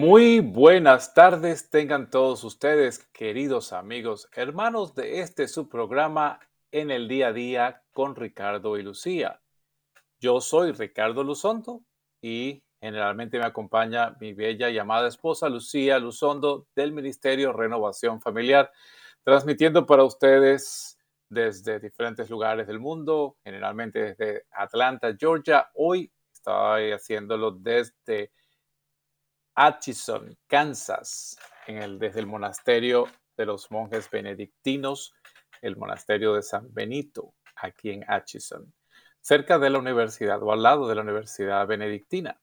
Muy buenas tardes tengan todos ustedes, queridos amigos, hermanos de este subprograma en el día a día con Ricardo y Lucía. Yo soy Ricardo Luzondo y generalmente me acompaña mi bella y amada esposa Lucía Luzondo del Ministerio Renovación Familiar, transmitiendo para ustedes desde diferentes lugares del mundo, generalmente desde Atlanta, Georgia. Hoy estoy haciéndolo desde Atchison, Kansas, desde el monasterio de los monjes benedictinos, el monasterio de San Benito, aquí en Atchison, cerca de la universidad o al lado de la universidad benedictina.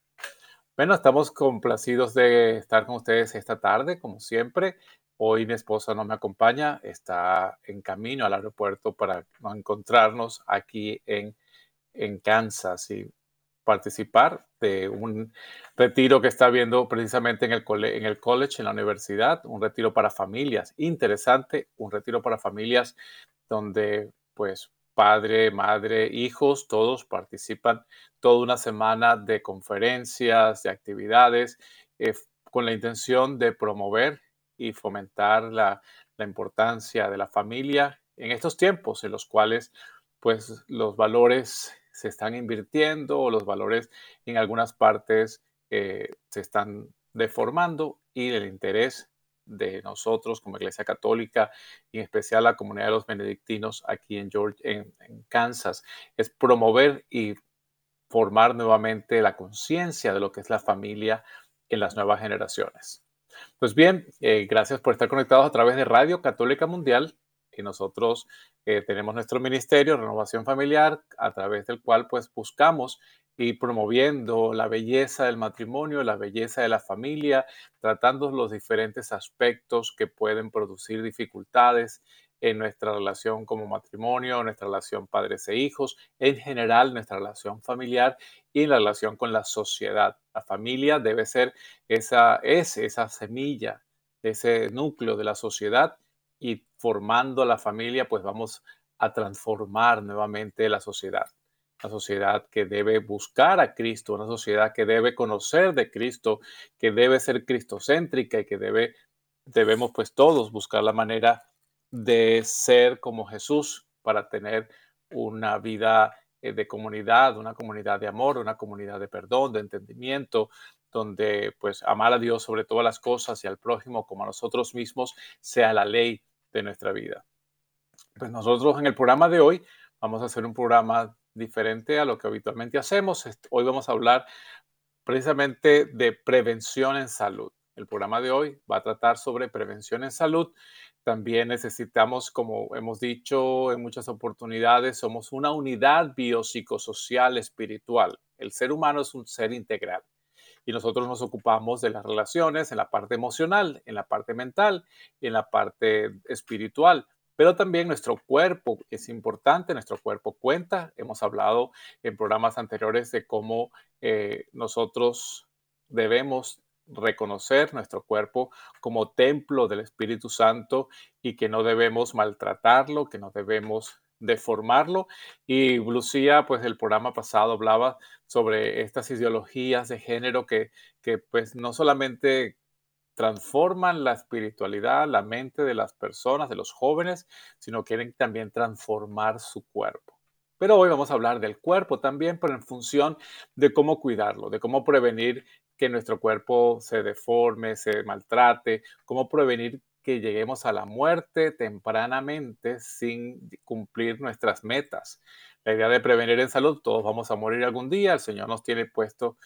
Bueno, estamos complacidos de estar con ustedes esta tarde, como siempre. Hoy mi esposa no me acompaña, está en camino al aeropuerto para encontrarnos aquí en, en Kansas y participar de un retiro que está viendo precisamente en el, en el college, en la universidad, un retiro para familias, interesante, un retiro para familias donde pues padre, madre, hijos, todos participan toda una semana de conferencias, de actividades, eh, con la intención de promover y fomentar la, la importancia de la familia en estos tiempos en los cuales pues los valores se están invirtiendo los valores en algunas partes eh, se están deformando y el interés de nosotros como Iglesia Católica y en especial la comunidad de los benedictinos aquí en, Georgia, en, Kansas es promover y formar nuevamente la conciencia de lo que es la familia en las nuevas generaciones. Pues bien, eh, gracias por estar conectados a través de Radio Católica Mundial y nosotros eh, tenemos nuestro ministerio, Renovación Familiar, a través del cual pues buscamos y promoviendo la belleza del matrimonio, la belleza de la familia, tratando los diferentes aspectos que pueden producir dificultades en nuestra relación como matrimonio, nuestra relación padres e hijos, en general nuestra relación familiar y la relación con la sociedad. La familia debe ser esa, es esa semilla, ese núcleo de la sociedad y formando la familia, pues vamos a transformar nuevamente la sociedad. Una sociedad que debe buscar a Cristo, una sociedad que debe conocer de Cristo, que debe ser cristocéntrica y que debe, debemos pues todos buscar la manera de ser como Jesús para tener una vida eh, de comunidad, una comunidad de amor, una comunidad de perdón, de entendimiento, donde pues amar a Dios sobre todas las cosas y al prójimo como a nosotros mismos sea la ley de nuestra vida. Pues nosotros en el programa de hoy vamos a hacer un programa diferente a lo que habitualmente hacemos. Hoy vamos a hablar precisamente de prevención en salud. El programa de hoy va a tratar sobre prevención en salud. También necesitamos, como hemos dicho en muchas oportunidades, somos una unidad biopsicosocial espiritual. El ser humano es un ser integral y nosotros nos ocupamos de las relaciones en la parte emocional, en la parte mental en la parte espiritual. Pero también nuestro cuerpo es importante, nuestro cuerpo cuenta. Hemos hablado en programas anteriores de cómo eh, nosotros debemos reconocer nuestro cuerpo como templo del Espíritu Santo y que no debemos maltratarlo, que no debemos deformarlo. Y Lucía, pues el programa pasado hablaba sobre estas ideologías de género que, que pues no solamente transforman la espiritualidad, la mente de las personas, de los jóvenes, sino quieren también transformar su cuerpo. Pero hoy vamos a hablar del cuerpo también, pero en función de cómo cuidarlo, de cómo prevenir que nuestro cuerpo se deforme, se maltrate, cómo prevenir que lleguemos a la muerte tempranamente sin cumplir nuestras metas. La idea de prevenir en salud, todos vamos a morir algún día, el Señor nos tiene puesto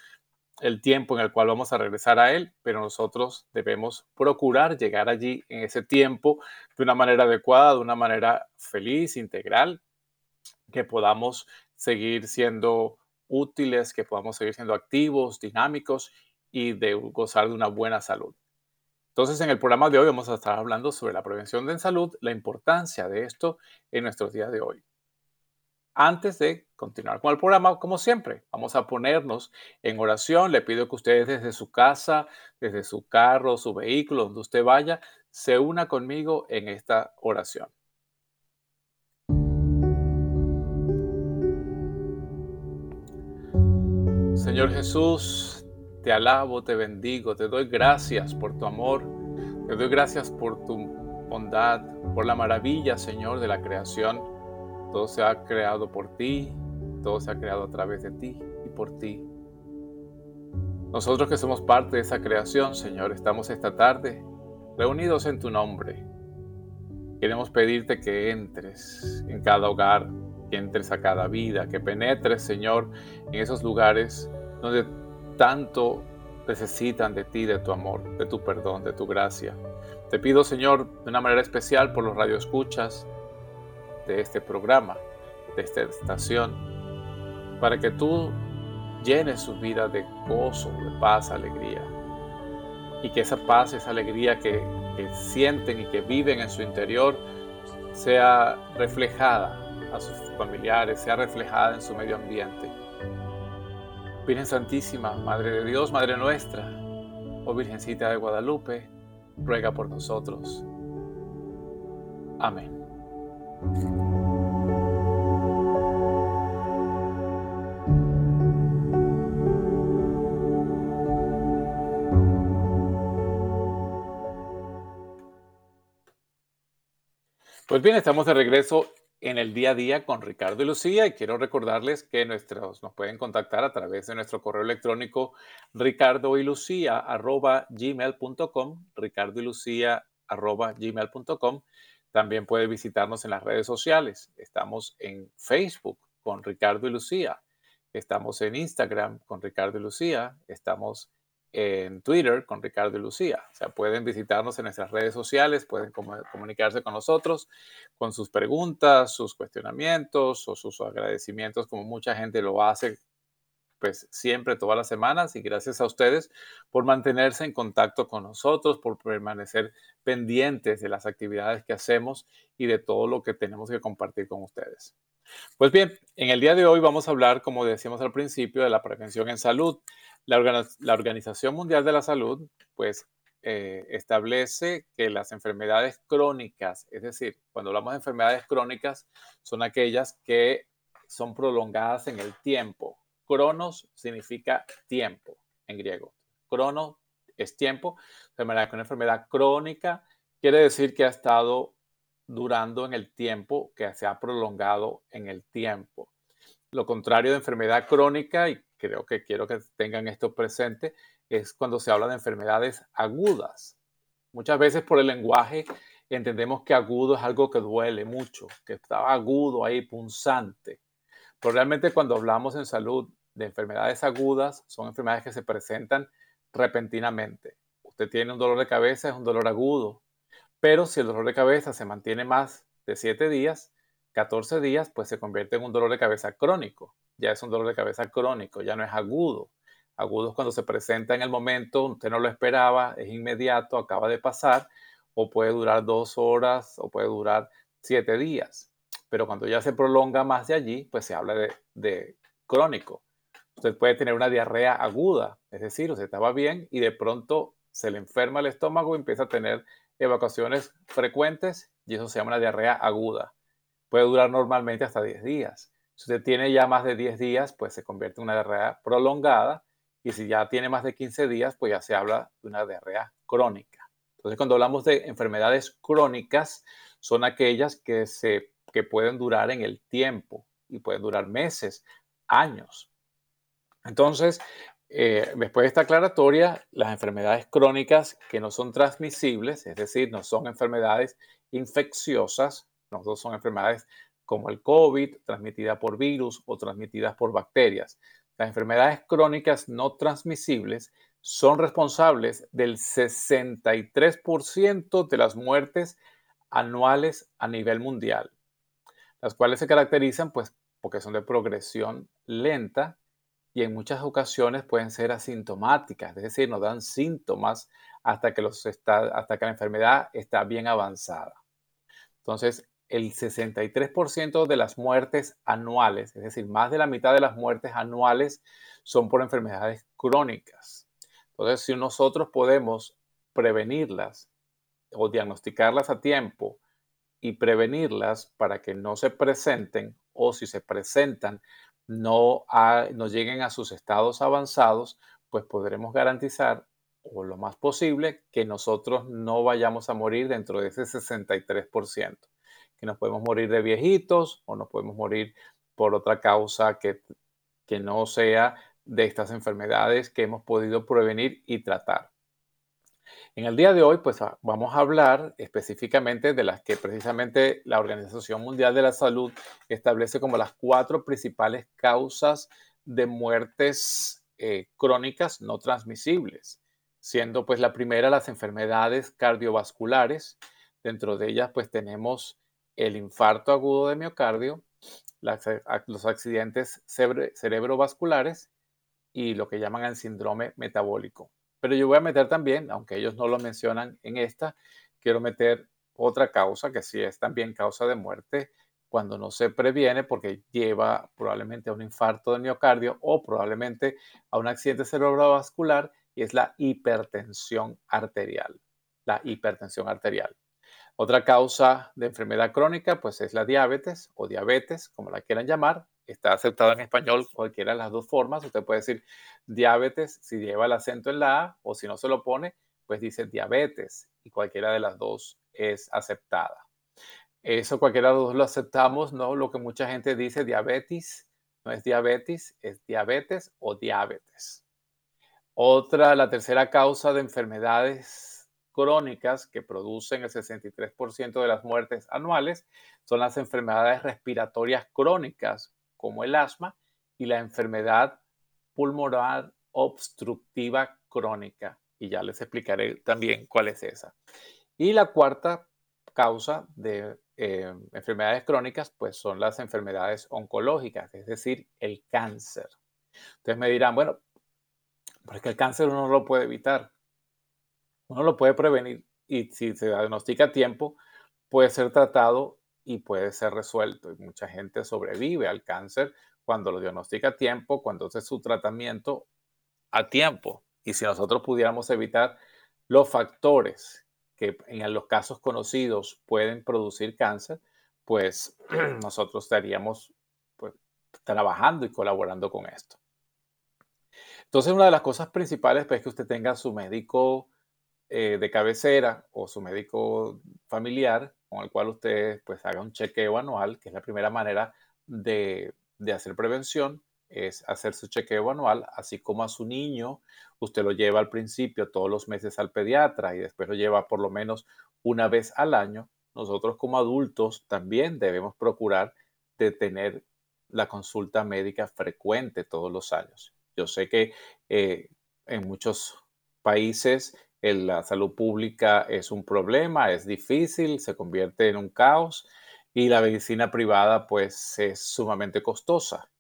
el tiempo en el cual vamos a regresar a Él, pero nosotros debemos procurar llegar allí en ese tiempo de una manera adecuada, de una manera feliz, integral, que podamos seguir siendo útiles, que podamos seguir siendo activos, dinámicos y de gozar de una buena salud. Entonces, en el programa de hoy vamos a estar hablando sobre la prevención de salud, la importancia de esto en nuestros días de hoy. Antes de continuar con el programa, como siempre, vamos a ponernos en oración. Le pido que ustedes desde su casa, desde su carro, su vehículo, donde usted vaya, se una conmigo en esta oración. Señor Jesús, te alabo, te bendigo, te doy gracias por tu amor, te doy gracias por tu bondad, por la maravilla, Señor, de la creación. Todo se ha creado por ti, todo se ha creado a través de ti y por ti. Nosotros que somos parte de esa creación, Señor, estamos esta tarde reunidos en tu nombre. Queremos pedirte que entres en cada hogar, que entres a cada vida, que penetres, Señor, en esos lugares donde tanto necesitan de ti, de tu amor, de tu perdón, de tu gracia. Te pido, Señor, de una manera especial por los radioescuchas de este programa, de esta estación, para que tú llenes su vida de gozo, de paz, alegría. Y que esa paz, esa alegría que, que sienten y que viven en su interior sea reflejada a sus familiares, sea reflejada en su medio ambiente. Virgen Santísima, Madre de Dios, Madre nuestra, oh Virgencita de Guadalupe, ruega por nosotros. Amén. Pues bien, estamos de regreso en el día a día con Ricardo y Lucía y quiero recordarles que nuestros, nos pueden contactar a través de nuestro correo electrónico ricardo y lucía arroba gmail.com ricardo y lucía arroba gmail.com también puede visitarnos en las redes sociales. Estamos en Facebook con Ricardo y Lucía. Estamos en Instagram con Ricardo y Lucía. Estamos en Twitter con Ricardo y Lucía. O sea, pueden visitarnos en nuestras redes sociales, pueden comunicarse con nosotros con sus preguntas, sus cuestionamientos o sus agradecimientos, como mucha gente lo hace pues siempre, todas las semanas, y gracias a ustedes por mantenerse en contacto con nosotros, por permanecer pendientes de las actividades que hacemos y de todo lo que tenemos que compartir con ustedes. Pues bien, en el día de hoy vamos a hablar, como decíamos al principio, de la prevención en salud. La, Organización Mundial de la Salud, pues, eh, establece que las enfermedades crónicas, es decir, cuando hablamos de enfermedades crónicas, son aquellas que son prolongadas en el tiempo. Cronos significa tiempo en griego. Crono es tiempo. Enfermedad con enfermedad crónica quiere decir que ha estado durando en el tiempo, que se ha prolongado en el tiempo. Lo contrario de enfermedad crónica, y creo que quiero que tengan esto presente, es cuando se habla de enfermedades agudas. Muchas veces por el lenguaje entendemos que agudo es algo que duele mucho, que está agudo ahí, punzante. Pero realmente cuando hablamos en salud de enfermedades agudas, son enfermedades que se presentan repentinamente. Usted tiene un dolor de cabeza, es un dolor agudo. Pero si el dolor de cabeza se mantiene más de 7 días, 14 días, pues se convierte en un dolor de cabeza crónico ya es un dolor de cabeza crónico, ya no es agudo. Agudo es cuando se presenta en el momento, usted no lo esperaba, es inmediato, acaba de pasar, o puede durar dos horas, o puede durar siete días. Pero cuando ya se prolonga más de allí, pues se habla de, de crónico. Usted puede tener una diarrea aguda, es decir, usted estaba bien y de pronto se le enferma el estómago y empieza a tener evacuaciones frecuentes y eso se llama una diarrea aguda. Puede durar normalmente hasta 10 días. Si usted tiene ya más de 10 días, pues se convierte en una diarrea prolongada. Y si ya tiene más de 15 días, pues ya se habla de una diarrea crónica. Entonces, cuando hablamos de enfermedades crónicas, son aquellas que, se, que pueden durar en el tiempo y pueden durar meses, años. Entonces, Eh, después de esta aclaratoria, las enfermedades crónicas que no son transmisibles, es decir, no son enfermedades infecciosas, no son enfermedades como el COVID, transmitidas por virus o transmitidas por bacterias. Las enfermedades crónicas no transmisibles son responsables del 63% de las muertes anuales a nivel mundial, las cuales se caracterizan pues porque son de progresión lenta y en muchas ocasiones pueden ser asintomáticas, es decir, no dan síntomas hasta que, los está, hasta que la enfermedad está bien avanzada. Entonces, el 63% de las muertes anuales, es decir, más de la mitad de las muertes anuales son por enfermedades crónicas. Entonces, si nosotros podemos prevenirlas o diagnosticarlas a tiempo y prevenirlas para que no se presenten o si se presentan, no, lleguen a sus estados avanzados, pues podremos garantizar o lo más posible que nosotros no vayamos a morir dentro de ese 63%, que nos podemos morir de viejitos o nos podemos morir por otra causa que, que no sea de estas enfermedades que hemos podido prevenir y tratar. En el día de hoy, pues ah, vamos a hablar específicamente de las que precisamente la Organización Mundial de la Salud establece como las cuatro principales causas de muertes eh, crónicas no transmisibles, siendo pues la primera las enfermedades cardiovasculares. Dentro de ellas pues tenemos el infarto agudo de miocardio, los accidentes cerebrovasculares y lo que llaman el síndrome metabólico. Pero yo voy a meter también, aunque ellos no lo mencionan en esta, quiero meter otra causa que sí es también causa de muerte cuando no se previene porque lleva probablemente a un infarto de miocardio o probablemente a un accidente cerebrovascular y es la hipertensión arterial. La hipertensión arterial. Otra causa de enfermedad crónica pues es la diabetes o diabetes, como la quieran llamar, está aceptado en español cualquiera de las dos formas. Usted puede decir diabetes si lleva el acento en la A o si no se lo pone, pues dice diabetes y cualquiera de las dos es aceptada. Eso cualquiera de los dos lo aceptamos, no lo que mucha gente dice diabetes, no es diabetes, es diabetes o diabetes. Otra, la tercera causa de enfermedades crónicas que producen el 63% de las muertes anuales son las enfermedades respiratorias crónicas como el asma y la enfermedad pulmonar obstructiva crónica. Y ya les explicaré también cuál es esa. Y la cuarta causa de eh, enfermedades crónicas, pues son las enfermedades oncológicas, es decir, el cáncer. Ustedes me dirán, bueno, porque el cáncer uno no lo puede evitar, uno lo puede prevenir y si se diagnostica a tiempo, puede ser tratado y puede ser resuelto. Y mucha gente sobrevive al cáncer cuando lo diagnostica a tiempo, cuando hace su tratamiento a tiempo. Y si nosotros pudiéramos evitar los factores que en los casos conocidos pueden producir cáncer, pues nosotros estaríamos pues, trabajando y colaborando con esto. Entonces, una de las cosas principales pues, es que usted tenga su médico eh, de cabecera o su médico familiar con el cual usted pues haga un chequeo anual, que es la primera manera de, hacer prevención, es hacer su chequeo anual, así como a su niño, usted lo lleva al principio todos los meses al pediatra y después lo lleva por lo menos una vez al año. Nosotros como adultos también debemos procurar de tener la consulta médica frecuente todos los años. Yo sé que eh, en muchos países la salud pública es un problema, es difícil, se convierte en un caos y la medicina privada pues es sumamente costosa.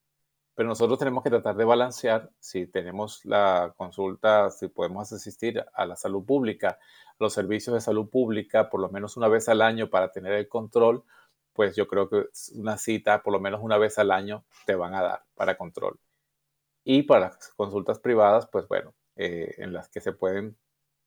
Pero nosotros tenemos que tratar de balancear si tenemos la consulta, si podemos asistir a la salud pública, los servicios de salud pública por lo menos una vez al año para tener el control, pues yo creo que una cita por lo menos una vez al año te van a dar para control. Y para las consultas privadas, pues bueno, eh, en las que se pueden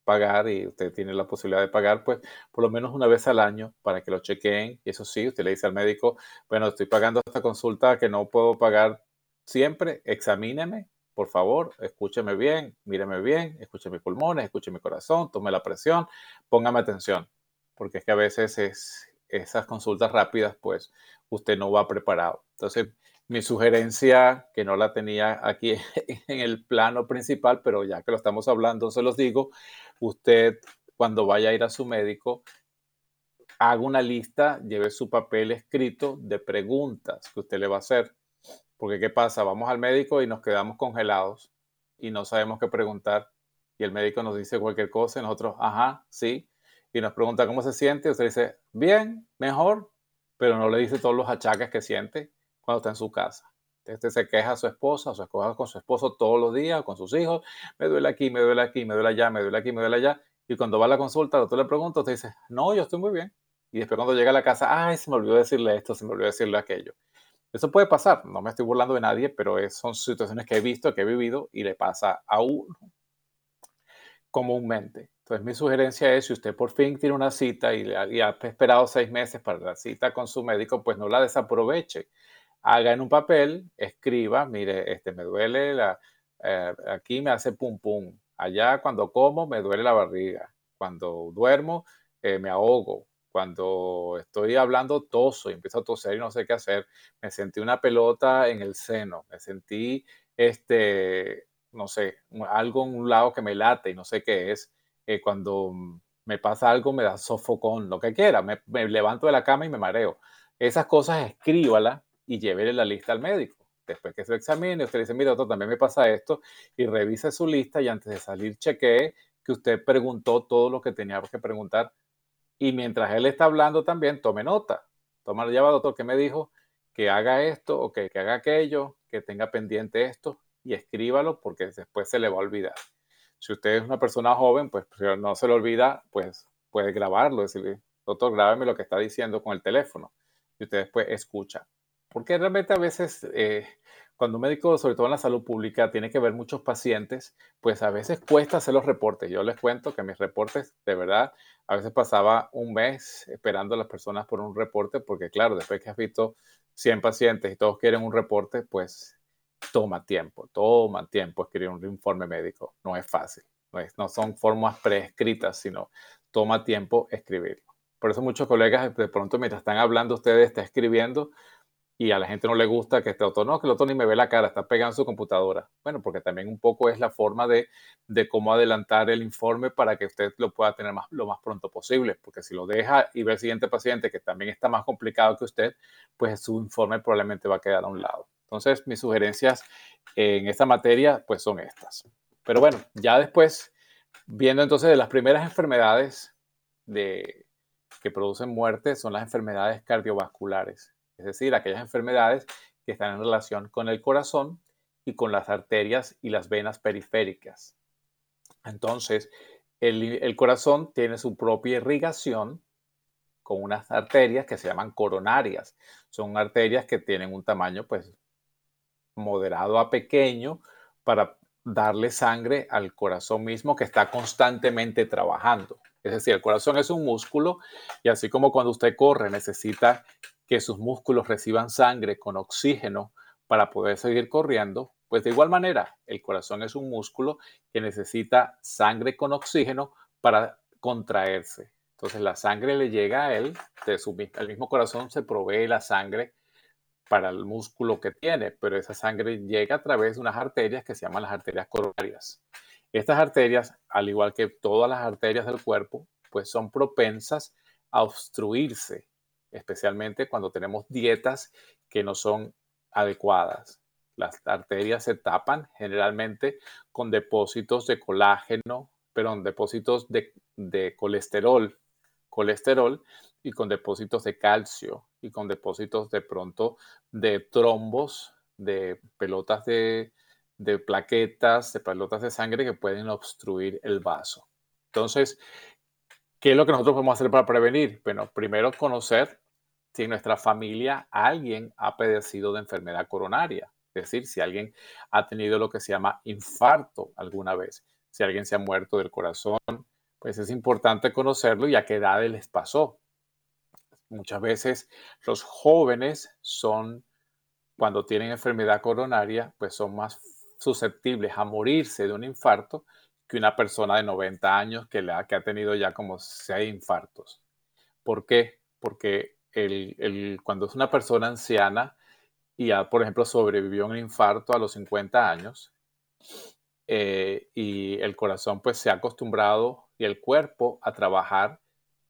pagar y usted tiene la posibilidad de pagar, pues por lo menos una vez al año para que lo chequeen. Y eso sí, usted le dice al médico, bueno, estoy pagando esta consulta que no puedo pagar siempre, examíneme, por favor, escúcheme bien, míreme bien, escuche mis pulmones, escuche mi corazón, tome la presión, póngame atención, porque es que a veces es, esas consultas rápidas, pues usted no va preparado. Entonces, mi sugerencia, que no la tenía aquí en el plano principal, pero ya que lo estamos hablando, se los digo, usted cuando vaya a ir a su médico, haga una lista, lleve su papel escrito de preguntas que usted le va a hacer. Porque ¿qué pasa? Vamos al médico y nos quedamos congelados y no sabemos qué preguntar. Y el médico nos dice cualquier cosa y nosotros, ajá, sí. Y nos pregunta cómo se siente. Usted dice, bien, mejor, pero no le dice todos los achaques que siente cuando está en su casa. Usted se queja a su esposa, o se queja con su esposo todos los días, con sus hijos, me duele aquí, me duele aquí, me duele allá, me duele aquí, me duele allá. Y cuando va a la consulta, el doctor le pregunta, usted dice, no, yo estoy muy bien. Y después cuando llega a la casa, ay, se me olvidó decirle esto, se me olvidó decirle aquello. Eso puede pasar, no me estoy burlando de nadie, pero son situaciones que he visto, que he vivido y le pasa a uno comúnmente. Entonces mi sugerencia es, si usted por fin tiene una cita y, y ha esperado seis meses para la cita con su médico, pues no la desaproveche haga en un papel, escriba, mire, este me duele, la, eh, aquí me hace pum pum, allá cuando como me duele la barriga, cuando duermo eh, me ahogo, cuando estoy hablando toso y empiezo a toser y no sé qué hacer, me sentí una pelota en el seno, me sentí, este, no sé, algo en un lado que me late y no sé qué es, eh, cuando me pasa algo me da sofocón, lo que quiera, me, levanto de la cama y me mareo. Esas cosas escríbala y llévele la lista al médico. Después que se lo examine, usted dice, mira, doctor, también me pasa esto, y revise su lista y antes de salir chequee que usted preguntó todo lo que tenía que preguntar. Y mientras él está hablando también, tome nota. Toma, ya va, doctor, que me dijo que haga esto o que, que haga aquello, que tenga pendiente esto y escríbalo porque después se le va a olvidar. Si usted es una persona joven, pues no se le olvida, pues puede grabarlo, decirle, doctor, grábame lo que está diciendo con el teléfono. Y usted después escucha. Porque realmente a veces, eh, cuando un médico, sobre todo en la salud pública, tiene que ver muchos pacientes, pues a veces cuesta hacer los reportes. Yo les cuento que mis reportes, de verdad, a veces pasaba un mes esperando a las personas por un reporte, porque claro, después que has visto 100 pacientes y todos quieren un reporte, pues toma tiempo, toma tiempo escribir un informe médico. No es fácil, no, no son formas prescritas, sino toma tiempo escribirlo. Por eso muchos colegas de pronto mientras están hablando ustedes, está escribiendo, y a la gente no le gusta que este autor, no, que el otro ni me ve la cara, está pegando su computadora. Bueno, porque también un poco es la forma de, de cómo adelantar el informe para que usted lo pueda tener más, lo más pronto posible, porque si lo deja y ve al siguiente paciente que también está más complicado que usted, pues su informe probablemente va a quedar a un lado. Entonces, mis sugerencias en esta materia, pues son estas. Pero bueno, ya después, viendo entonces de las primeras enfermedades de, que producen muerte, son las enfermedades cardiovasculares es decir, aquellas enfermedades que están en relación con el corazón y con las arterias y las venas periféricas. Entonces, el, corazón tiene su propia irrigación con unas arterias que se llaman coronarias. Son arterias que tienen un tamaño pues moderado a pequeño para darle sangre al corazón mismo que está constantemente trabajando. Es decir, el corazón es un músculo y así como cuando usted corre necesita que sus músculos reciban sangre con oxígeno para poder seguir corriendo, pues de igual manera el corazón es un músculo que necesita sangre con oxígeno para contraerse. Entonces la sangre le llega a él, de su, el mismo corazón se provee la sangre para el músculo que tiene, pero esa sangre llega a través de unas arterias que se llaman las arterias coronarias. Estas arterias, al igual que todas las arterias del cuerpo, pues son propensas a obstruirse especialmente cuando tenemos dietas que no son adecuadas. Las arterias se tapan generalmente con depósitos de colágeno, perdón, depósitos de, de colesterol, colesterol y con depósitos de calcio y con depósitos de pronto de trombos, de pelotas de, de plaquetas, de pelotas de sangre que pueden obstruir el vaso. Entonces, ¿qué es lo que nosotros podemos hacer para prevenir? Bueno, primero conocer si en nuestra familia alguien ha padecido de enfermedad coronaria, es decir, si alguien ha tenido lo que se llama infarto alguna vez, si alguien se ha muerto del corazón, pues es importante conocerlo y a qué edad les pasó. Muchas veces los jóvenes son, cuando tienen enfermedad coronaria, pues son más susceptibles a morirse de un infarto que una persona de 90 años que, le ha, que ha tenido ya como seis infartos. ¿Por qué? Porque el, cuando es una persona anciana, y ya, por ejemplo, sobrevivió un infarto a los 50 años eh, y el corazón pues se ha acostumbrado y el cuerpo a trabajar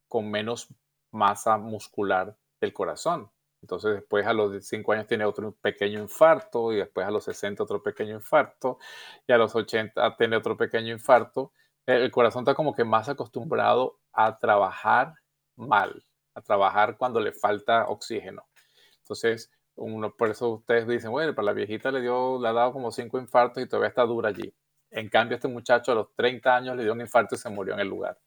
con menos masa muscular del corazón. Entonces después a los 5 años tiene otro pequeño infarto y después a los 60 otro pequeño infarto y a los 80 tiene otro pequeño infarto. El corazón está como que más acostumbrado a trabajar mal, a trabajar cuando le falta oxígeno. Entonces, uno, por eso ustedes dicen, bueno, para la viejita le dio, le ha dado como cinco infartos y todavía está dura allí. En cambio, este muchacho a los 30 años le dio un infarto y se murió en el lugar.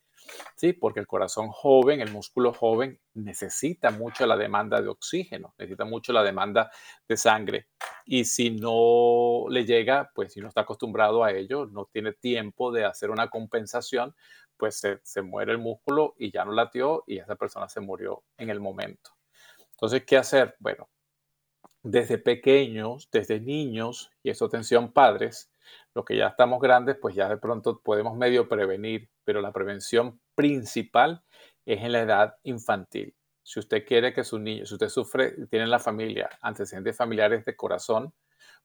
Sí, porque el corazón joven, el músculo joven, necesita mucho la demanda de oxígeno, necesita mucho la demanda de sangre. Y si no le llega, pues si no está acostumbrado a ello, no tiene tiempo de hacer una compensación, pues se, se muere el músculo y ya no latió y esa persona se murió en el momento. Entonces, ¿qué hacer? Bueno, desde pequeños, desde niños, y eso atención padres, los que ya estamos grandes, pues ya de pronto podemos medio prevenir, pero la prevención principal es en la edad infantil. Si usted quiere que su niño, si usted sufre, tiene en la familia antecedentes familiares de corazón,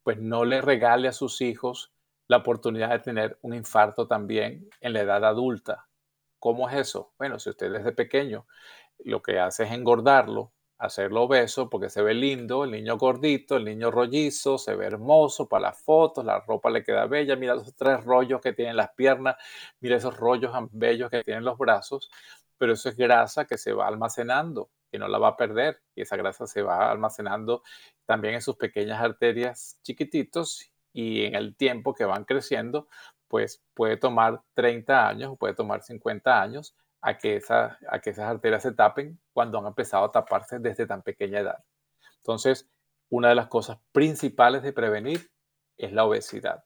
pues no le regale a sus hijos la oportunidad de tener un infarto también en la edad adulta. ¿Cómo es eso? Bueno, si usted desde pequeño lo que hace es engordarlo, hacerlo obeso porque se ve lindo, el niño gordito, el niño rollizo, se ve hermoso para las fotos, la ropa le queda bella, mira los tres rollos que tienen las piernas, mira esos rollos bellos que tienen los brazos, pero eso es grasa que se va almacenando, y no la va a perder, y esa grasa se va almacenando también en sus pequeñas arterias chiquititos y en el tiempo que van creciendo, pues puede tomar 30 años o puede tomar 50 años a que, a que esas arterias se tapen cuando han empezado a taparse desde tan pequeña edad. Entonces, una de las cosas principales de prevenir es la obesidad.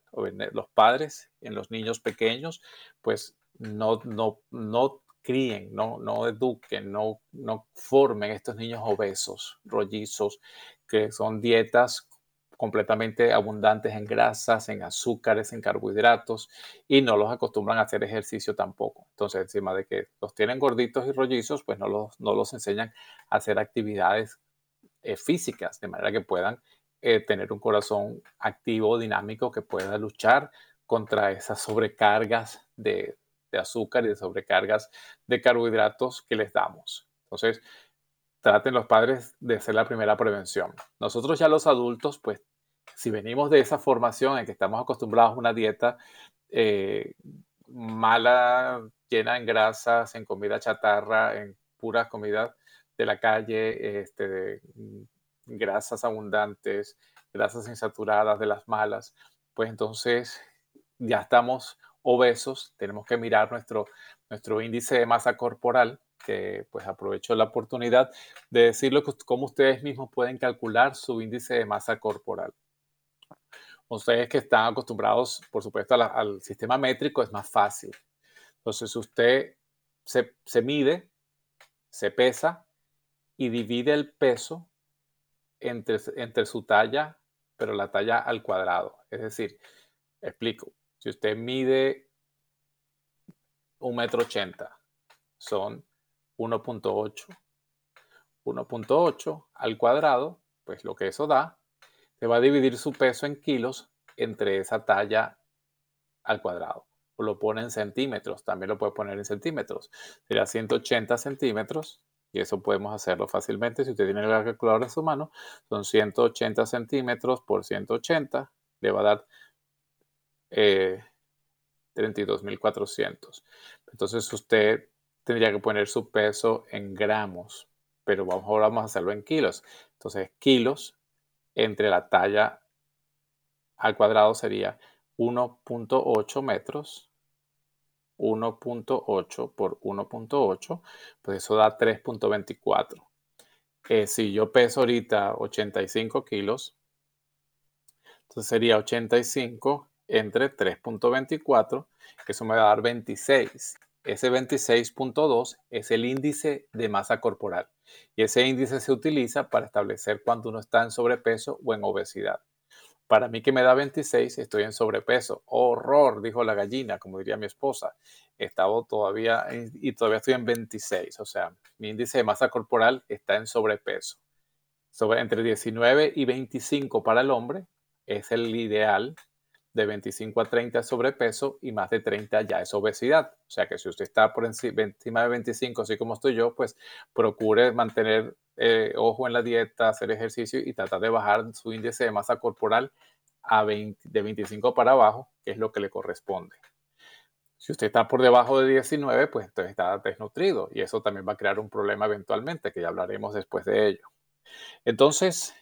Los padres en los niños pequeños, pues no, no, no críen, no, no eduquen, no, no formen estos niños obesos, rollizos, que son dietas completamente abundantes en grasas, en azúcares, en carbohidratos y no los acostumbran a hacer ejercicio tampoco. Entonces, encima de que los tienen gorditos y rollizos, pues no los, no los enseñan a hacer actividades eh, físicas de manera que puedan eh, tener un corazón activo, dinámico, que pueda luchar contra esas sobrecargas de, de azúcar y de sobrecargas de carbohidratos que les damos. Entonces, traten los padres de hacer la primera prevención. Nosotros ya los adultos, pues si venimos de esa formación en que estamos acostumbrados a una dieta eh, mala, llena en grasas, en comida chatarra, en puras comidas de la calle, este, mm, grasas abundantes, grasas insaturadas de las malas, pues entonces ya estamos obesos, tenemos que mirar nuestro, nuestro índice de masa corporal que pues aprovecho la oportunidad de decirlo cómo ustedes mismos pueden calcular su índice de masa corporal. Ustedes que están acostumbrados, por supuesto, al sistema métrico es más fácil. Entonces usted se, se mide, se pesa y divide el peso entre, entre su talla, pero la talla al cuadrado. Es decir, explico, si usted mide un metro ochenta, son 1.8. 1.8 al cuadrado, pues lo que eso da, se va a dividir su peso en kilos entre esa talla al cuadrado. O lo pone en centímetros, también lo puede poner en centímetros. Sería 180 centímetros y eso podemos hacerlo fácilmente. Si usted tiene la calculadora en su mano, son 180 centímetros por 180, le va a dar eh, 32.400. Entonces usted tendría que poner su peso en gramos, pero vamos, ahora vamos a hacerlo en kilos. Entonces, kilos entre la talla al cuadrado sería 1.8 metros. 1.8 por 1.8, pues eso da 3.24. Eh, si yo peso ahorita 85 kilos, entonces sería 85 entre 3.24, que eso me va a dar 26. Ese 26.2 es el índice de masa corporal y ese índice se utiliza para establecer cuando uno está en sobrepeso o en obesidad. Para mí que me da 26, estoy en sobrepeso. Horror, dijo la gallina, como diría mi esposa. Estaba todavía y todavía estoy en 26, o sea, mi índice de masa corporal está en sobrepeso. sobre entre 19 y 25 para el hombre es el ideal de 25 a 30 sobrepeso y más de 30 ya es obesidad. O sea que si usted está por encima de 25, así como estoy yo, pues procure mantener eh, ojo en la dieta, hacer ejercicio y tratar de bajar su índice de masa corporal a 20, de 25 para abajo, que es lo que le corresponde. Si usted está por debajo de 19, pues entonces está desnutrido y eso también va a crear un problema eventualmente, que ya hablaremos después de ello. Entonces,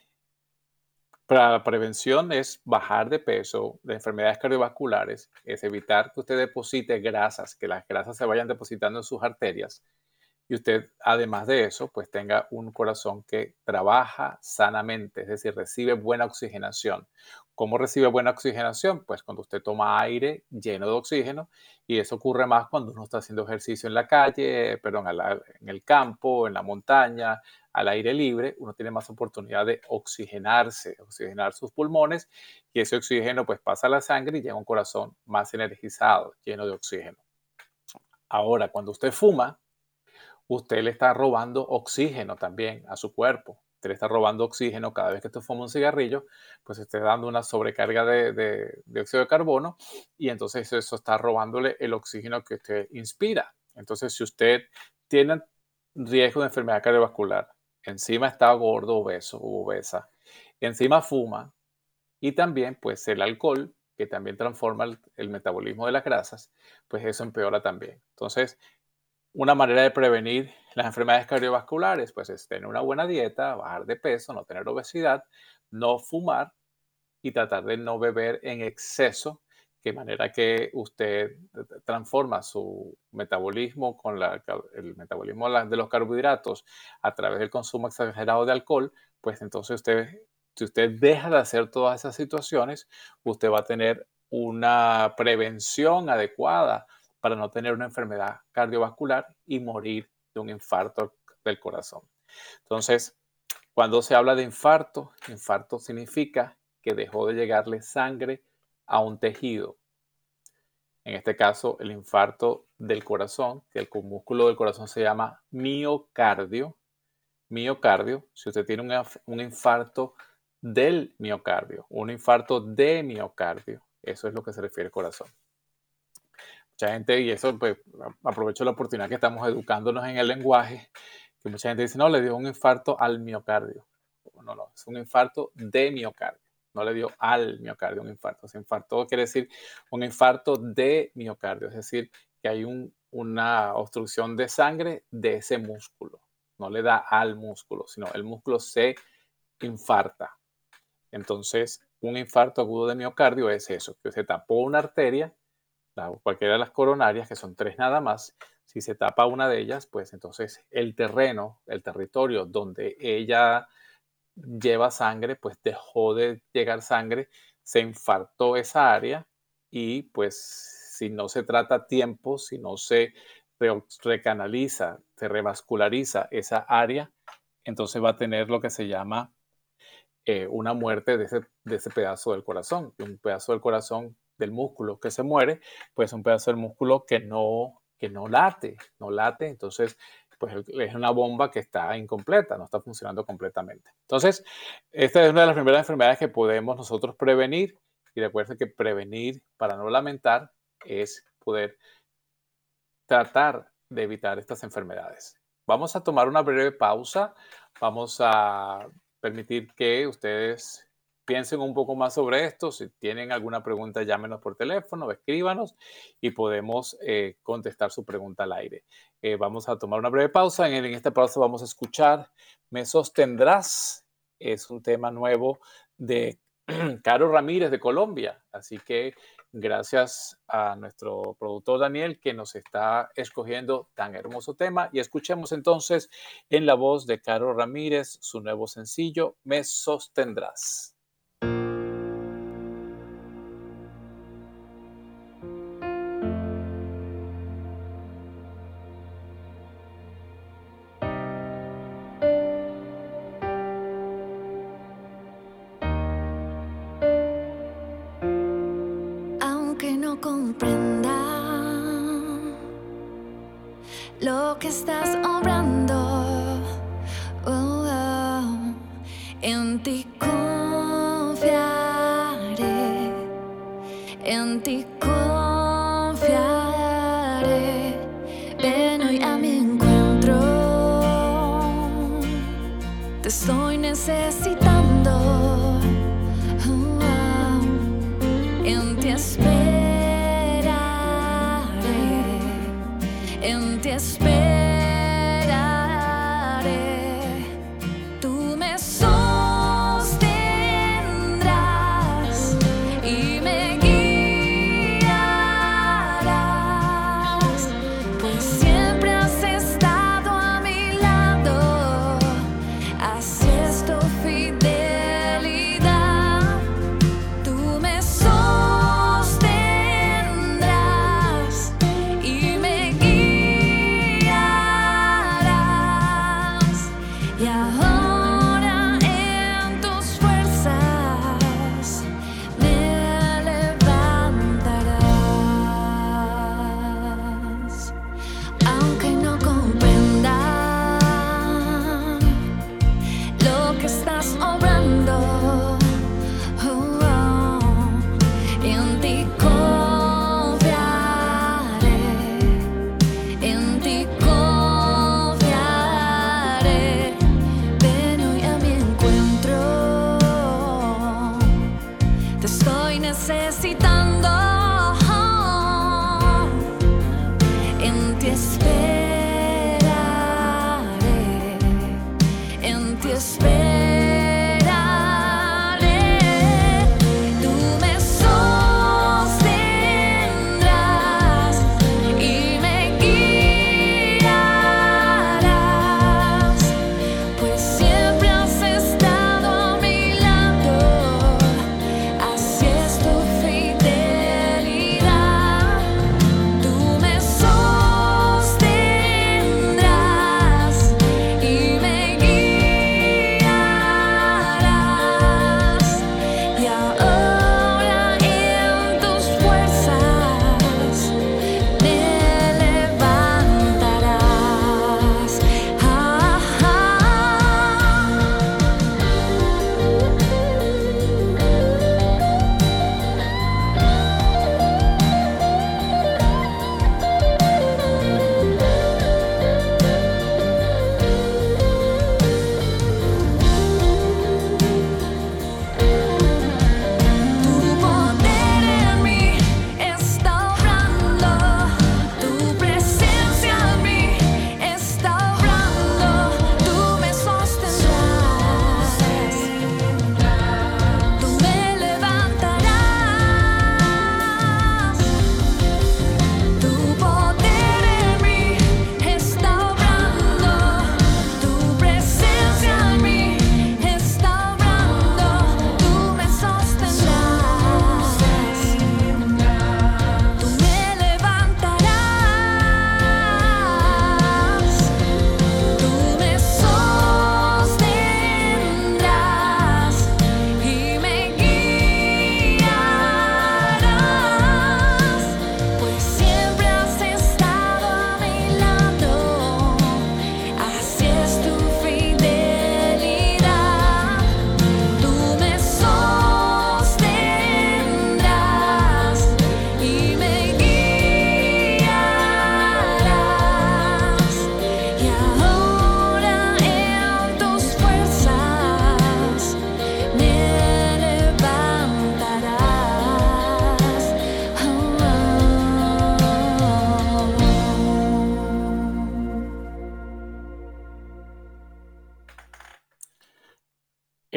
para la prevención es bajar de peso de enfermedades cardiovasculares, es evitar que usted deposite grasas, que las grasas se vayan depositando en sus arterias y usted, además de eso, pues tenga un corazón que trabaja sanamente, es decir, recibe buena oxigenación. ¿Cómo recibe buena oxigenación? Pues cuando usted toma aire lleno de oxígeno y eso ocurre más cuando uno está haciendo ejercicio en la calle, perdón, en el campo, en la montaña, al aire libre, uno tiene más oportunidad de oxigenarse, oxigenar sus pulmones y ese oxígeno pues pasa a la sangre y llega a un corazón más energizado, lleno de oxígeno. Ahora, cuando usted fuma, usted le está robando oxígeno también a su cuerpo. Usted le está robando oxígeno cada vez que usted fuma un cigarrillo, pues esté dando una sobrecarga de, de, dióxido de carbono y entonces eso está robándole el oxígeno que usted inspira. Entonces, si usted tiene riesgo de enfermedad cardiovascular, encima está gordo, obeso o obesa, encima fuma y también pues el alcohol, que también transforma el metabolismo de las grasas, pues eso empeora también. Entonces, una manera de prevenir las enfermedades cardiovasculares, pues es tener una buena dieta, bajar de peso, no tener obesidad, no fumar y tratar de no beber en exceso, de manera que usted transforma su metabolismo con el metabolismo de los carbohidratos a través del consumo exagerado de alcohol, pues entonces usted, si usted deja de hacer todas esas situaciones, usted va a tener una prevención adecuada para no tener una enfermedad cardiovascular y morir de un infarto del corazón. Entonces, cuando se habla de infarto, infarto significa que dejó de llegarle sangre a un tejido. En este caso, el infarto del corazón, que el músculo del corazón se llama miocardio. Miocardio, si usted tiene un, un infarto del miocardio, un infarto de miocardio, eso es lo que se refiere al corazón mucha gente, y eso pues aprovecho la oportunidad que estamos educándonos en el lenguaje, que mucha gente dice, no, le dio un infarto al miocardio. No, no, es un infarto de miocardio. No le dio al miocardio un infarto. Se infarto quiere decir un infarto de miocardio, es decir, que hay una obstrucción de sangre de ese músculo. No le da al músculo, sino el músculo se infarta. Entonces, un infarto agudo de miocardio es eso, que se tapó una arteria cualquiera de las coronarias, que son tres nada más, si se tapa una de ellas, pues entonces el terreno, el territorio donde ella lleva sangre, pues dejó de llegar sangre, se infartó esa área y pues si no se trata a tiempo, si no se recanaliza, se revasculariza esa área, entonces va a tener lo que se llama eh, una muerte de ese, de ese pedazo del corazón. Un pedazo del corazón del músculo que se muere, pues un pedazo del músculo que no, que no late, no late, entonces pues es una bomba que está incompleta, no está funcionando completamente. Entonces, esta es una de las primeras enfermedades que podemos nosotros prevenir y recuerden que prevenir para no lamentar es poder tratar de evitar estas enfermedades. Vamos a tomar una breve pausa, vamos a permitir que ustedes piensen un poco más sobre esto. Si tienen alguna pregunta, llámenos por teléfono, escríbanos y podemos eh, contestar su pregunta al aire. Eh, vamos a tomar una breve pausa. En, en esta pausa vamos a escuchar Me sostendrás. Es un tema nuevo de Caro Ramírez de Colombia. Así que gracias a nuestro productor Daniel que nos está escogiendo tan hermoso tema. Y escuchemos entonces en la voz de Caro Ramírez su nuevo sencillo, Me sostendrás.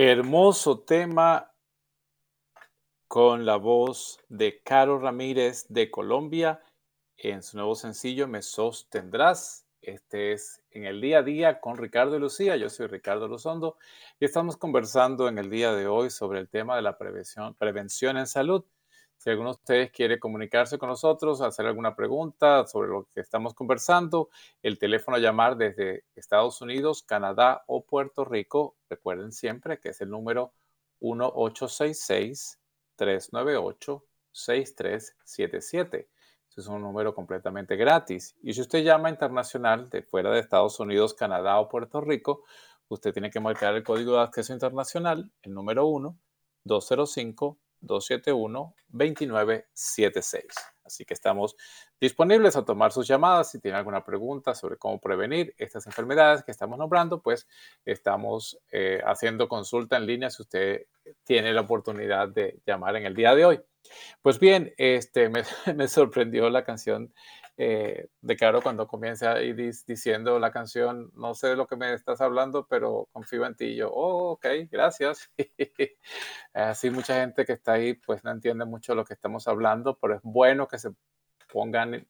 Hermoso tema con la voz de Caro Ramírez de Colombia en su nuevo sencillo Me Sostendrás. Este es en el día a día con Ricardo y Lucía. Yo soy Ricardo Luzondo y estamos conversando en el día de hoy sobre el tema de la prevención, prevención en salud. Si alguno de ustedes quiere comunicarse con nosotros, hacer alguna pregunta sobre lo que estamos conversando, el teléfono a llamar desde Estados Unidos, Canadá o Puerto Rico, recuerden siempre que es el número 1866-398-6377. es un número completamente gratis. Y si usted llama internacional de fuera de Estados Unidos, Canadá o Puerto Rico, usted tiene que marcar el código de acceso internacional, el número 1, 205 271-2976. Así que estamos disponibles a tomar sus llamadas. Si tiene alguna pregunta sobre cómo prevenir estas enfermedades que estamos nombrando, pues estamos eh, haciendo consulta en línea si usted tiene la oportunidad de llamar en el día de hoy. Pues bien, este, me, me sorprendió la canción eh, de Caro cuando comienza ahí diciendo la canción, no sé de lo que me estás hablando, pero confío en ti. Y yo, oh, ok, gracias. Así mucha gente que está ahí pues no entiende mucho lo que estamos hablando, pero es bueno que se pongan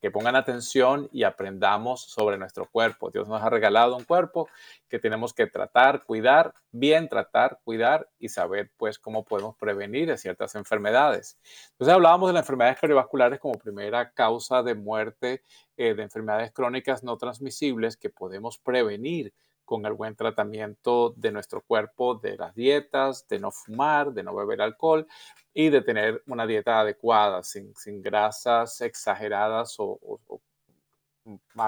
que pongan atención y aprendamos sobre nuestro cuerpo. Dios nos ha regalado un cuerpo que tenemos que tratar, cuidar, bien tratar, cuidar y saber pues cómo podemos prevenir ciertas enfermedades. Entonces hablábamos de las enfermedades cardiovasculares como primera causa de muerte eh, de enfermedades crónicas no transmisibles que podemos prevenir con el buen tratamiento de nuestro cuerpo, de las dietas, de no fumar, de no beber alcohol y de tener una dieta adecuada, sin, grasas exageradas o, o,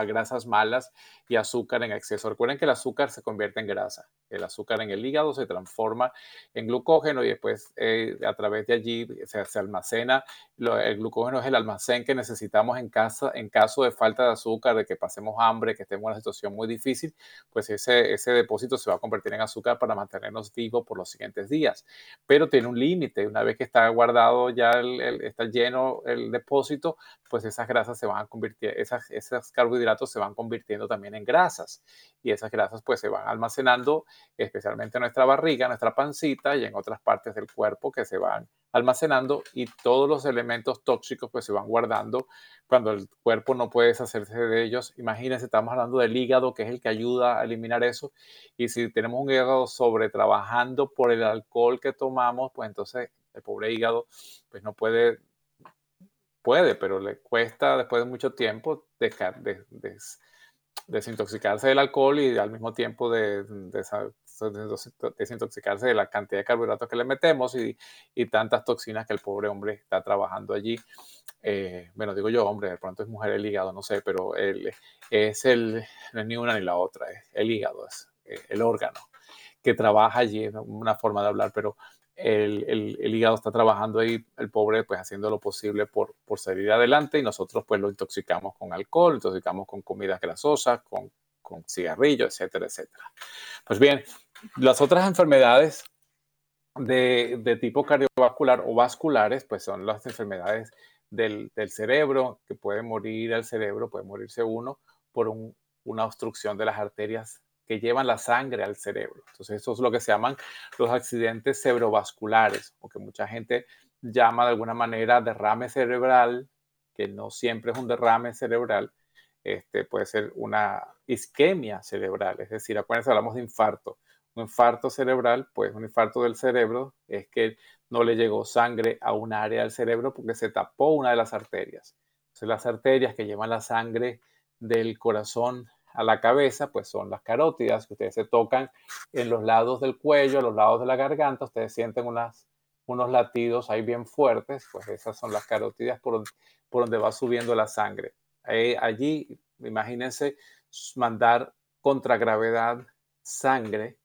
grasas malas y azúcar en exceso. Recuerden que el azúcar se convierte en grasa el azúcar en el hígado se transforma en glucógeno y después eh, a través de allí se, almacena. el glucógeno es el almacén que necesitamos en, casa, en caso de falta de azúcar, de que pasemos hambre, que estemos en una situación muy difícil, pues ese, ese depósito se va a convertir en azúcar para mantenernos vivos por los siguientes días. Pero tiene un límite, una vez que está guardado ya, está lleno el depósito, pues esas grasas se van a convertir, esas, carbohidratos se van convirtiendo también en grasas y esas grasas pues se van almacenando especialmente en nuestra barriga, nuestra pancita y en otras partes del cuerpo que se van almacenando y todos los elementos tóxicos pues se van guardando cuando el cuerpo no puede deshacerse de ellos. Imagínense, estamos hablando del hígado que es el que ayuda a eliminar eso y si tenemos un hígado sobre trabajando por el alcohol que tomamos, pues entonces el pobre hígado pues no puede puede, pero le cuesta después de mucho tiempo dejar de, desintoxicarse del alcohol y al mismo tiempo de, desintoxicarse de la cantidad de carbohidratos que le metemos y, y, tantas toxinas que el pobre hombre está trabajando allí. Eh, bueno, digo yo, hombre, de pronto es mujer el hígado, no sé, pero el, es el, no es ni una ni la otra, es el hígado, es eh, el órgano que trabaja allí, es una forma de hablar, pero el, el, hígado está trabajando ahí, el pobre pues haciendo lo posible por, por salir adelante y nosotros pues lo intoxicamos con alcohol, intoxicamos con comidas grasosas, con, con cigarrillos, etcétera, etcétera. Pues bien, las otras enfermedades de, de, tipo cardiovascular o vasculares pues son las enfermedades del, del cerebro, que puede morir el cerebro, puede morirse uno por un, una obstrucción de las arterias que llevan la sangre al cerebro. Entonces, eso es lo que se llaman los accidentes cerebrovasculares, o que mucha gente llama de alguna manera derrame cerebral, que no siempre es un derrame cerebral, este, puede ser una isquemia cerebral, es decir, acuérdense, hablamos de infarto. Un infarto cerebral, pues un infarto del cerebro es que no le llegó sangre a un área del cerebro porque se tapó una de las arterias. Entonces, las arterias que llevan la sangre del corazón a la cabeza, pues son las carótidas que ustedes se tocan en los lados del cuello, a los lados de la garganta, ustedes sienten unas, unos latidos ahí bien fuertes, pues esas son las carótidas por, por donde va subiendo la sangre. allí, imagínense mandar contragravedad sangre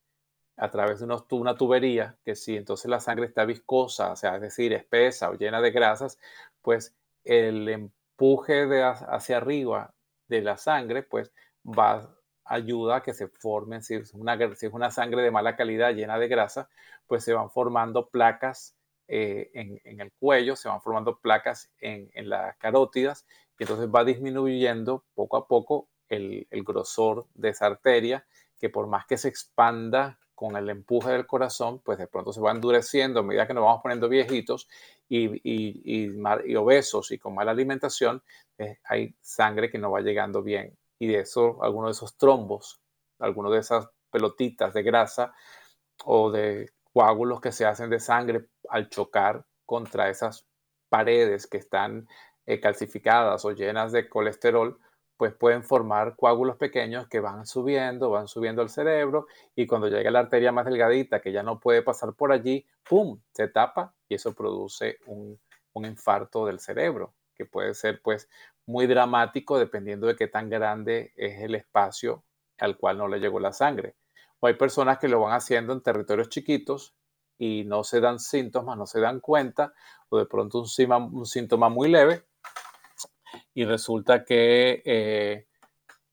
a través de una tubería, que si entonces la sangre está viscosa, o sea, es decir, espesa o llena de grasas, pues el empuje de hacia arriba de la sangre, pues va ayuda a que se formen, si es, una, sangre de mala calidad llena de grasa, pues se van formando placas eh, en, el cuello, se van formando placas en, las carótidas y entonces va disminuyendo poco a poco el, grosor de esa arteria que por más que se expanda con el empuje del corazón, pues de pronto se va endureciendo a medida que nos vamos poniendo viejitos y, y, obesos y con mala alimentación, eh, hay sangre que no va llegando bien y de eso, algunos de esos trombos, algunos de esas pelotitas de grasa o de coágulos que se hacen de sangre al chocar contra esas paredes que están eh, calcificadas o llenas de colesterol, pues pueden formar coágulos pequeños que van subiendo, van subiendo al cerebro y cuando llega la arteria más delgadita que ya no puede pasar por allí, ¡pum!, se tapa y eso produce un, un infarto del cerebro, que puede ser pues muy dramático dependiendo de qué tan grande es el espacio al cual no le llegó la sangre. o hay personas que lo van haciendo en territorios chiquitos y no se dan síntomas, no se dan cuenta, o de pronto un, síntoma, muy leve, y resulta que, eh,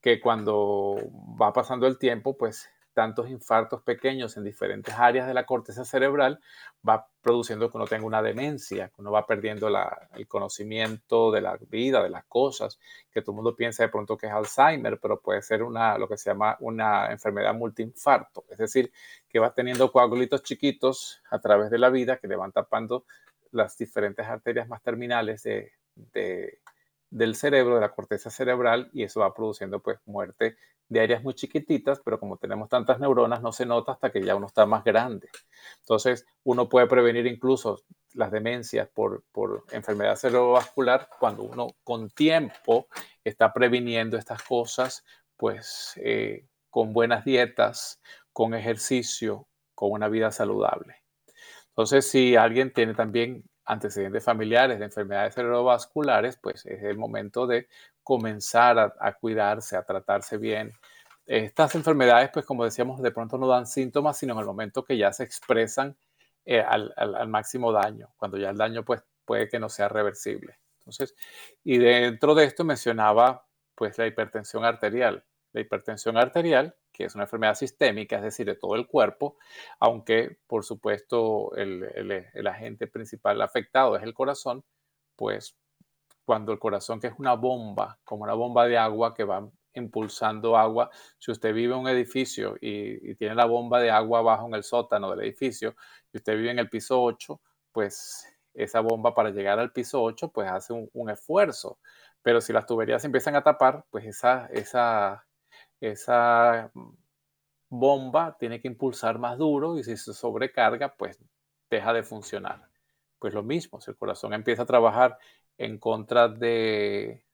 que cuando va pasando el tiempo, pues tantos infartos pequeños en diferentes áreas de la corteza cerebral va produciendo que uno tenga una demencia, que uno va perdiendo el conocimiento de la vida, de las cosas, que todo el mundo piensa de pronto que es Alzheimer, pero puede ser una, lo que se llama una enfermedad multiinfarto, es decir, que va teniendo coagulitos chiquitos a través de la vida que le van tapando las diferentes arterias más terminales de, del cerebro, de la corteza cerebral, y eso va produciendo pues muerte de áreas muy chiquititas, pero como tenemos tantas neuronas no se nota hasta que ya uno está más grande. Entonces, uno puede prevenir incluso las demencias por, por enfermedad cerebrovascular cuando uno con tiempo está previniendo estas cosas, pues eh, con buenas dietas, con ejercicio, con una vida saludable. Entonces, si alguien tiene también antecedentes familiares de enfermedades cerebrovasculares, pues es el momento de comenzar a, cuidarse, a tratarse bien. Estas enfermedades, pues como decíamos, de pronto no dan síntomas, sino en el momento que ya se expresan eh, al, máximo daño, cuando ya el daño pues puede que no sea reversible. Entonces, y dentro de esto mencionaba pues la hipertensión arterial. La hipertensión arterial, que es una enfermedad sistémica, es decir, de todo el cuerpo, aunque por supuesto el, el agente principal afectado es el corazón, pues cuando el corazón, que es una bomba, como una bomba de agua que va impulsando agua, si usted vive en un edificio y, tiene la bomba de agua abajo en el sótano del edificio y usted vive en el piso 8, pues esa bomba para llegar al piso 8 pues hace un, esfuerzo. Pero si las tuberías empiezan a tapar, pues esa, esa, esa bomba tiene que impulsar más duro y si se sobrecarga, pues deja de funcionar. Pues lo mismo, si el corazón empieza a trabajar en contra de,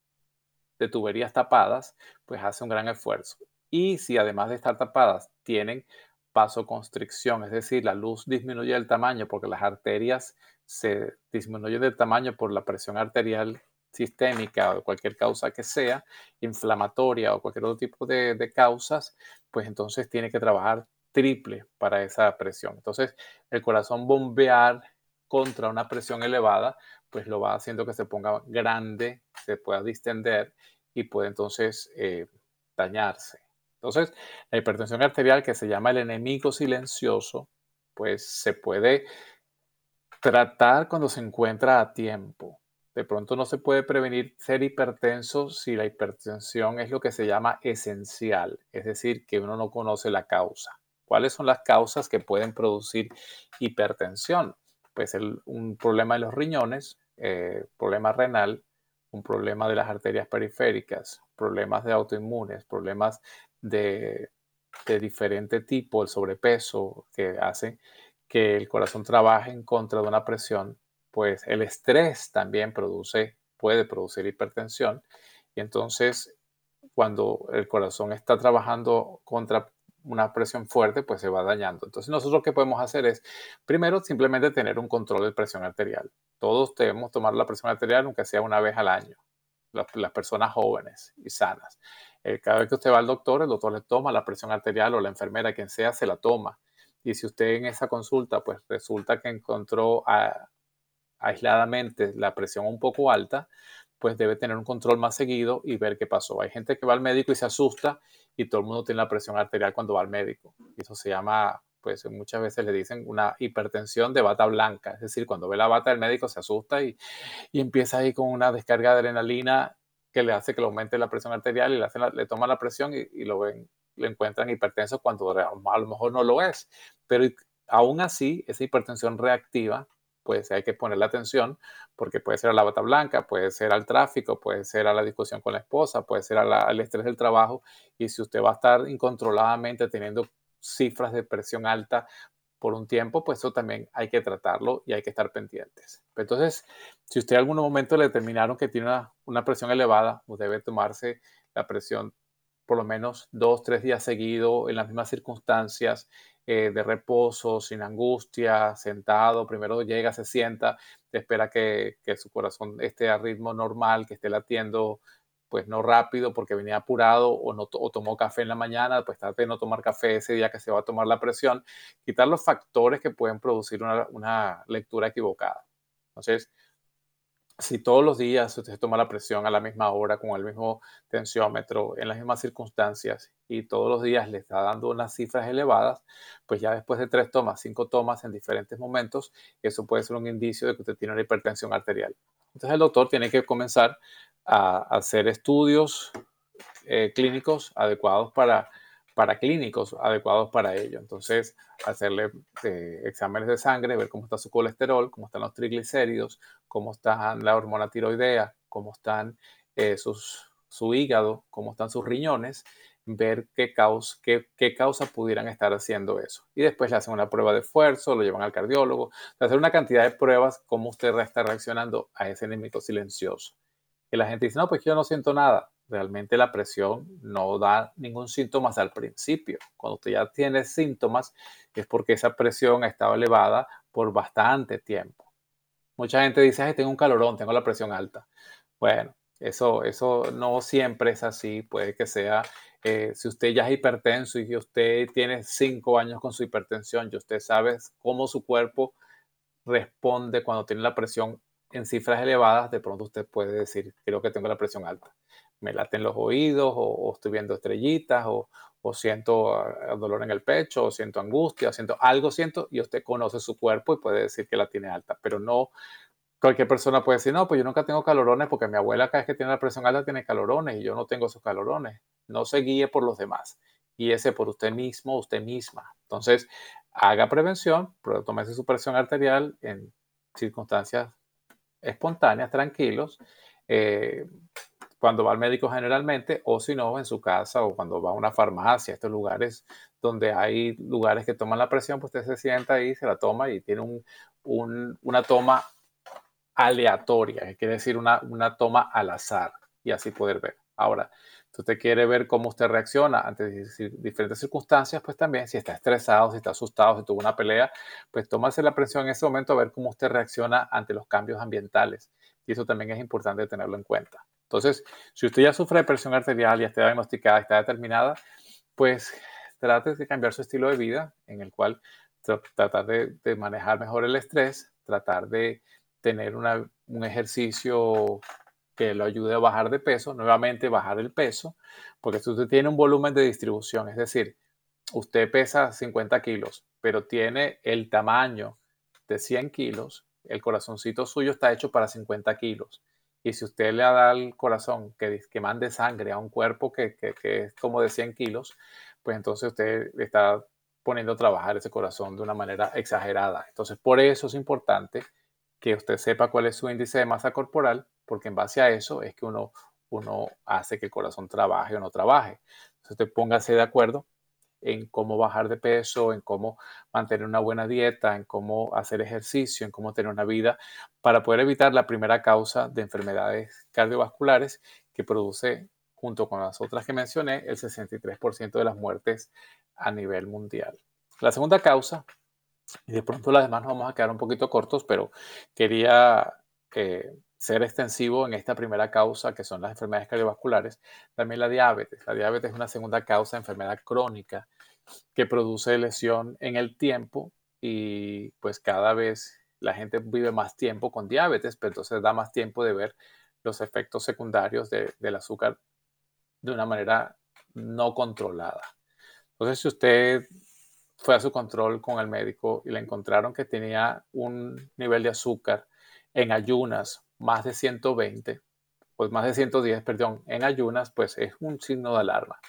de tuberías tapadas, pues hace un gran esfuerzo. Y si además de estar tapadas tienen vasoconstricción, es decir, la luz disminuye el tamaño porque las arterias se disminuyen de tamaño por la presión arterial sistémica o cualquier causa que sea, inflamatoria o cualquier otro tipo de, causas, pues entonces tiene que trabajar triple para esa presión. Entonces, el corazón bombear contra una presión elevada, pues lo va haciendo que se ponga grande, se pueda distender y puede entonces eh, dañarse. Entonces, la hipertensión arterial, que se llama el enemigo silencioso, pues se puede tratar cuando se encuentra a tiempo. De pronto no se puede prevenir ser hipertenso si la hipertensión es lo que se llama esencial, es decir, que uno no conoce la causa. ¿Cuáles son las causas que pueden producir hipertensión? pues un problema de los riñones, eh, problema renal, un problema de las arterias periféricas, problemas de autoinmunes, problemas de, de diferente tipo, el sobrepeso que hace que el corazón trabaje en contra de una presión, pues el estrés también produce, puede producir hipertensión. Y entonces, cuando el corazón está trabajando contra una presión fuerte, pues se va dañando. Entonces nosotros lo que podemos hacer es, primero, simplemente tener un control de presión arterial. Todos debemos tomar la presión arterial, aunque sea una vez al año, las, personas jóvenes y sanas. Eh, cada vez que usted va al doctor, el doctor le toma la presión arterial o la enfermera, quien sea, se la toma. Y si usted en esa consulta, pues resulta que encontró aisladamente la presión un poco alta, pues debe tener un control más seguido y ver qué pasó. Hay gente que va al médico y se asusta y todo el mundo tiene la presión arterial cuando va al médico. Eso se llama, pues muchas veces le dicen una hipertensión de bata blanca. Es decir, cuando ve la bata del médico se asusta y, y empieza ahí con una descarga de adrenalina que le hace que le aumente la presión arterial y le, hacen le toman la presión y, y, lo ven, le encuentran hipertenso cuando a lo mejor no lo es. Pero aún así, esa hipertensión reactiva pues hay que ponerle atención porque puede ser a la bata blanca, puede ser al tráfico, puede ser a la discusión con la esposa, puede ser al estrés del trabajo y si usted va a estar incontroladamente teniendo cifras de presión alta por un tiempo, pues eso también hay que tratarlo y hay que estar pendientes. Entonces, si usted en algún momento le determinaron que tiene una, una presión elevada, pues debe tomarse la presión por lo menos dos, tres días seguidos en las mismas circunstancias eh, de reposo, sin angustia, sentado, primero llega, se sienta, espera que, su corazón esté a ritmo normal, que esté latiendo pues no rápido porque venía apurado o, no, tomó café en la mañana, pues trate de no tomar café ese día que se va a tomar la presión, quitar los factores que pueden producir una, una lectura equivocada. Entonces, si todos los días usted toma la presión a la misma hora, con el mismo tensiómetro, en las mismas circunstancias, y todos los días le está dando unas cifras elevadas, pues ya después de tres tomas, cinco tomas en diferentes momentos, eso puede ser un indicio de que usted tiene una hipertensión arterial. Entonces el doctor tiene que comenzar a hacer estudios eh, clínicos adecuados para para clínicos adecuados para ello. Entonces, hacerle eh, exámenes de sangre, ver cómo está su colesterol, cómo están los triglicéridos, cómo está la hormona tiroidea, cómo están eh, su hígado, cómo están sus riñones, ver qué causa, qué, causa pudieran estar haciendo eso. Y después le hacen una prueba de esfuerzo, lo llevan al cardiólogo, hacer una cantidad de pruebas, cómo usted está reaccionando a ese enemigo silencioso. Y la gente dice, no, pues yo no siento nada realmente la presión no da ningún síntoma al principio. Cuando usted ya tiene síntomas es porque esa presión ha estado elevada por bastante tiempo. Mucha gente dice, Ay, tengo un calorón, tengo la presión alta. Bueno, eso, eso no siempre es así. Puede que sea, eh, si usted ya es hipertenso y usted tiene cinco años con su hipertensión y usted sabe cómo su cuerpo responde cuando tiene la presión en cifras elevadas, de pronto usted puede decir, creo que tengo la presión alta me laten los oídos o, estoy viendo estrellitas o, siento ah, dolor en el pecho o siento angustia, siento algo siento y usted conoce su cuerpo y puede decir que la tiene alta, pero no cualquier persona puede decir, no, pues yo nunca tengo calorones porque mi abuela cada vez que tiene la presión alta tiene calorones y yo no tengo esos calorones. No se guíe por los demás, guíese por usted mismo, usted misma. Entonces, haga prevención, tómese su presión arterial en circunstancias espontáneas, tranquilos. Eh, cuando va al médico generalmente, o si no, en su casa o cuando va a una farmacia, estos lugares donde hay lugares que toman la presión, pues usted se sienta ahí, se la toma y tiene un, una toma aleatoria, que decir una, una toma al azar y así poder ver. Ahora, si usted quiere ver cómo usted reacciona ante diferentes circunstancias, pues también si está estresado, si está asustado, si tuvo una pelea, pues tómase la presión en ese momento a ver cómo usted reacciona ante los cambios ambientales. Y eso también es importante tenerlo en cuenta. Entonces, si usted ya sufre de presión arterial, ya está diagnosticada, está determinada, pues trate de cambiar su estilo de vida en el cual tratar de, manejar mejor el estrés, tratar de tener un ejercicio que lo ayude a bajar de peso, nuevamente bajar el peso, porque si usted tiene un volumen de distribución, es decir, usted pesa 50 kilos, pero tiene el tamaño de 100 kilos, el corazoncito suyo está hecho para 50 kilos. Y si usted le da al corazón que, que mande sangre a un cuerpo que, es como de 100 kilos, pues entonces usted está poniendo a trabajar ese corazón de una manera exagerada. Entonces, por eso es importante que usted sepa cuál es su índice de masa corporal, porque en base a eso es que uno, uno hace que el corazón trabaje o no trabaje. Entonces, usted póngase de acuerdo en cómo bajar de peso, en cómo mantener una buena dieta, en cómo hacer ejercicio, en cómo tener una vida para poder evitar la primera causa de enfermedades cardiovasculares que produce, junto con las otras que mencioné, el 63% de las muertes a nivel mundial. La segunda causa, y de pronto las demás nos vamos a quedar un poquito cortos, pero quería eh, ser extensivo en esta primera causa, que son las enfermedades cardiovasculares, también la diabetes. La diabetes es una segunda causa de enfermedad crónica que produce lesión en el tiempo y pues cada vez la gente vive más tiempo con diabetes, pero entonces da más tiempo de ver los efectos secundarios del azúcar de una manera no controlada. Entonces, si usted fue a su control con el médico y le encontraron que tenía un nivel de azúcar en ayunas más de 120, pues más de 110, perdón, en ayunas, pues es un signo de alarma.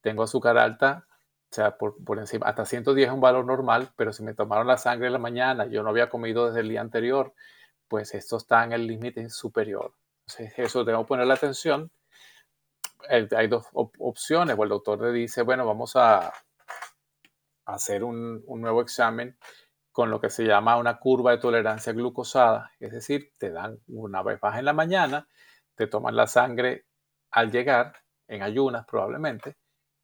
Tengo azúcar alta, o sea, por, encima, hasta 110 es un valor normal, pero si me tomaron la sangre en la mañana, yo no había comido desde el día anterior, pues esto está en el límite superior. Entonces, eso tengo que poner la atención. hay dos opciones, o el doctor le dice, bueno, vamos a hacer un, un nuevo examen con lo que se llama una curva de tolerancia glucosada, es decir, te dan una vez baja en la mañana, te toman la sangre al llegar, en ayunas probablemente,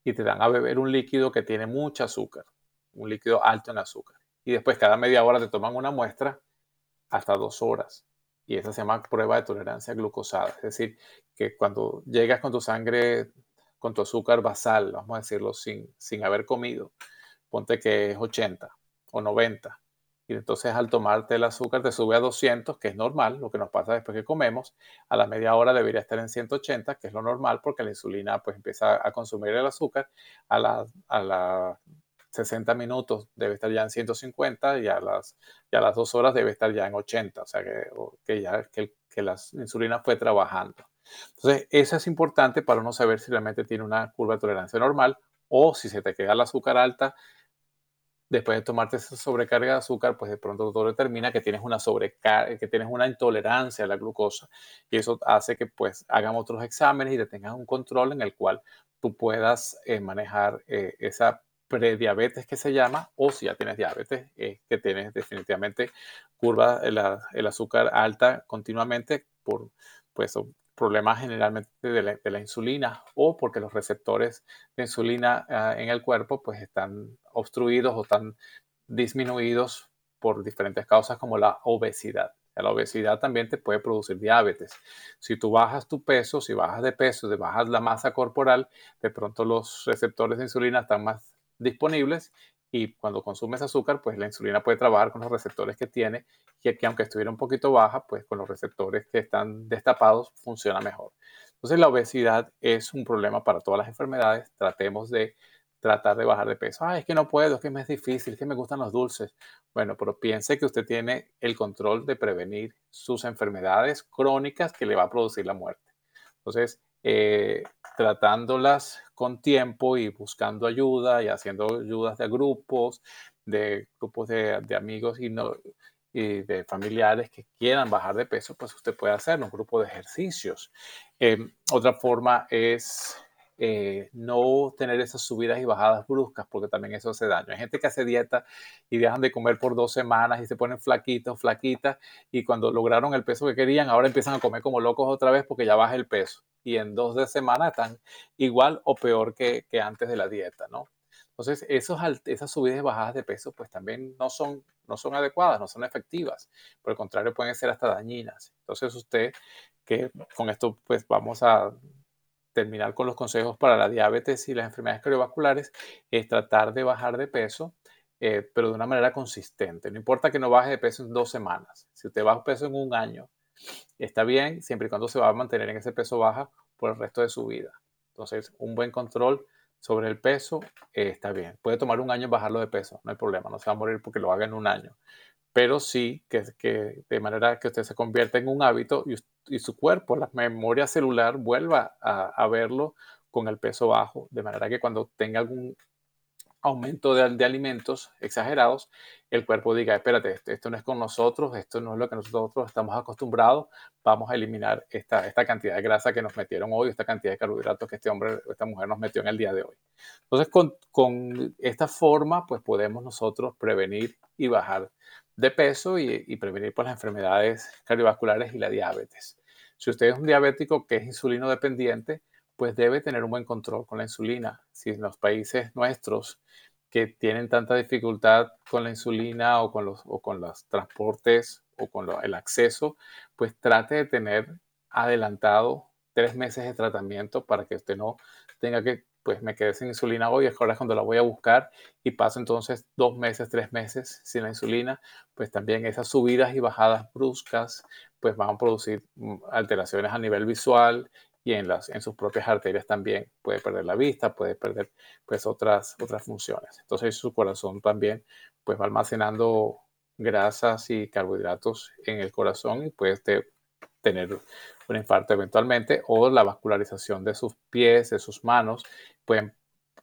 y te dan a beber un líquido que tiene mucho azúcar, un líquido alto en azúcar. Y después cada media hora te toman una muestra hasta dos horas. y esa se llama prueba de tolerancia glucosada. Es decir, que cuando llegas con tu sangre, con tu azúcar basal, vamos a decirlo, sin, sin haber comido, ponte que es 80 o 90. Y entonces al tomarte el azúcar te sube a 200, que es normal, lo que nos pasa después que comemos. A la media hora debería estar en 180, que es lo normal porque la insulina pues empieza a consumir el azúcar. A la, a la 60 minutos debe estar ya en 150 y a las, ya las dos horas debe estar ya en 80, o sea que, que ya que, que la insulina fue trabajando. Entonces, eso es importante para no saber si realmente tiene una curva de tolerancia normal o si se te queda el azúcar alta después de tomarte esa sobrecarga de azúcar, pues de pronto todo determina que tienes una sobrecarga, que tienes una intolerancia a la glucosa. Y eso hace que pues hagan otros exámenes y te tengas un control en el cual tú puedas eh, manejar eh, esa prediabetes que se llama, o si ya tienes diabetes, que tienes definitivamente curva el, el, azúcar alta continuamente por pues, problemas generalmente de la, insulina o porque los receptores de insulina ah, en el cuerpo pues están obstruidos o están disminuidos por diferentes causas como la obesidad. La obesidad también te puede producir diabetes. Si tú bajas tu peso, si bajas de peso, si bajas la masa corporal, de pronto los receptores de insulina están más disponibles y cuando consumes azúcar, pues la insulina puede trabajar con los receptores que tiene y que aunque estuviera un poquito baja, pues con los receptores que están destapados funciona mejor. Entonces la obesidad es un problema para todas las enfermedades. Tratemos de tratar de bajar de peso. Ah, es que no puedo, es que me es difícil, es que me gustan los dulces. Bueno, pero piense que usted tiene el control de prevenir sus enfermedades crónicas que le va a producir la muerte. Entonces, eh, tratándolas con tiempo y buscando ayuda y haciendo ayudas de grupos, de grupos de, amigos y, no, y de familiares que quieran bajar de peso, pues usted puede hacer un grupo de ejercicios. Em, otra forma es eh, no tener esas subidas y bajadas bruscas, porque también eso hace daño. Hay gente que hace dieta y dejan de comer por dos semanas y se ponen flaquitos, flaquitas, y cuando lograron el peso que querían, ahora empiezan a comer como locos otra vez porque ya baja el peso. Y en dos de semana están igual o peor que, antes de la dieta, ¿no? Entonces, esos, esas subidas y bajadas de peso, pues también no son, no son adecuadas, no son efectivas. Por el contrario, pueden ser hasta dañinas. Entonces, usted, que con esto, pues vamos a terminar con los consejos para la diabetes y las enfermedades cardiovasculares es tratar de bajar de peso, eh, pero de una manera consistente. No importa que no baje de peso en dos semanas. Si usted baja peso en un año, está bien, siempre y cuando se va a mantener en ese peso baja por el resto de su vida. Entonces, un buen control sobre el peso eh, está bien. Puede tomar un año bajarlo de peso, no hay problema, no se va a morir porque lo haga en un año pero sí que, de manera que usted se convierta en un hábito y, su cuerpo, la memoria celular, vuelva a, verlo con el peso bajo, de manera que cuando tenga algún aumento de, alimentos exagerados, el cuerpo diga, espérate, esto, no es con nosotros, esto no es lo que nosotros estamos acostumbrados, vamos a eliminar esta, esta cantidad de grasa que nos metieron hoy, esta cantidad de carbohidratos que este hombre o esta mujer nos metió en el día de hoy. Entonces, con, con esta forma, pues podemos nosotros prevenir y bajar de peso y, prevenir por las enfermedades cardiovasculares y la diabetes. Si usted es un diabético que es insulino dependiente, pues debe tener un buen control con la insulina. Si en los países nuestros que tienen tanta dificultad con la insulina o con los, o con los transportes o con el acceso, pues trate de tener adelantado tres meses de tratamiento para que usted no tenga que pues me quedé sin insulina hoy, es ahora cuando la voy a buscar y paso entonces dos meses, tres meses sin la insulina, pues también esas subidas y bajadas bruscas pues van a producir mm, alteraciones a nivel visual y en, las, en sus propias arterias también puede perder la vista, puede perder pues otras, otras funciones. Entonces su corazón también pues va almacenando grasas y carbohidratos en el corazón y puede tener un infarto eventualmente o la vascularización de sus pies, de sus manos, pueden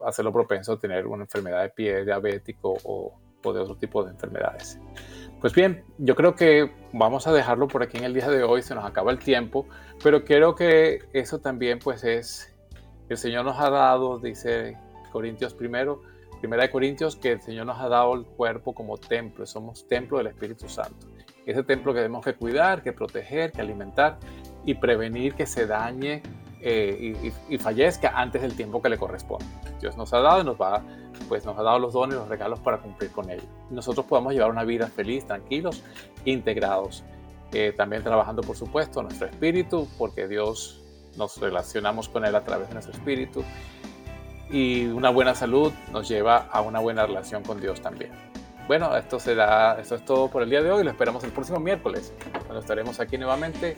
hacerlo propenso a tener una enfermedad de pie diabético o, de otro tipo de enfermedades. Pues bien, yo creo que vamos a dejarlo por aquí en el día de hoy, se nos acaba el tiempo, pero quiero que eso también pues es, el Señor nos ha dado, dice Corintios primero, primera de Corintios, que el Señor nos ha dado el cuerpo como templo, somos templo del Espíritu Santo. Ese templo que tenemos que cuidar, que proteger, que alimentar y prevenir que se dañe eh, y, fallezca antes del tiempo que le corresponde. Dios nos ha dado y nos va, pues nos ha dado los dones, los regalos para cumplir con ello. Nosotros podamos llevar una vida feliz, tranquilos, integrados Eh, también trabajando, por supuesto, nuestro espíritu, porque Dios nos relacionamos con Él a través de nuestro espíritu. Y una buena salud nos lleva a una buena relación con Dios también. Bueno, esto será, esto es todo por el día de hoy. Lo esperamos el próximo miércoles, cuando estaremos aquí nuevamente.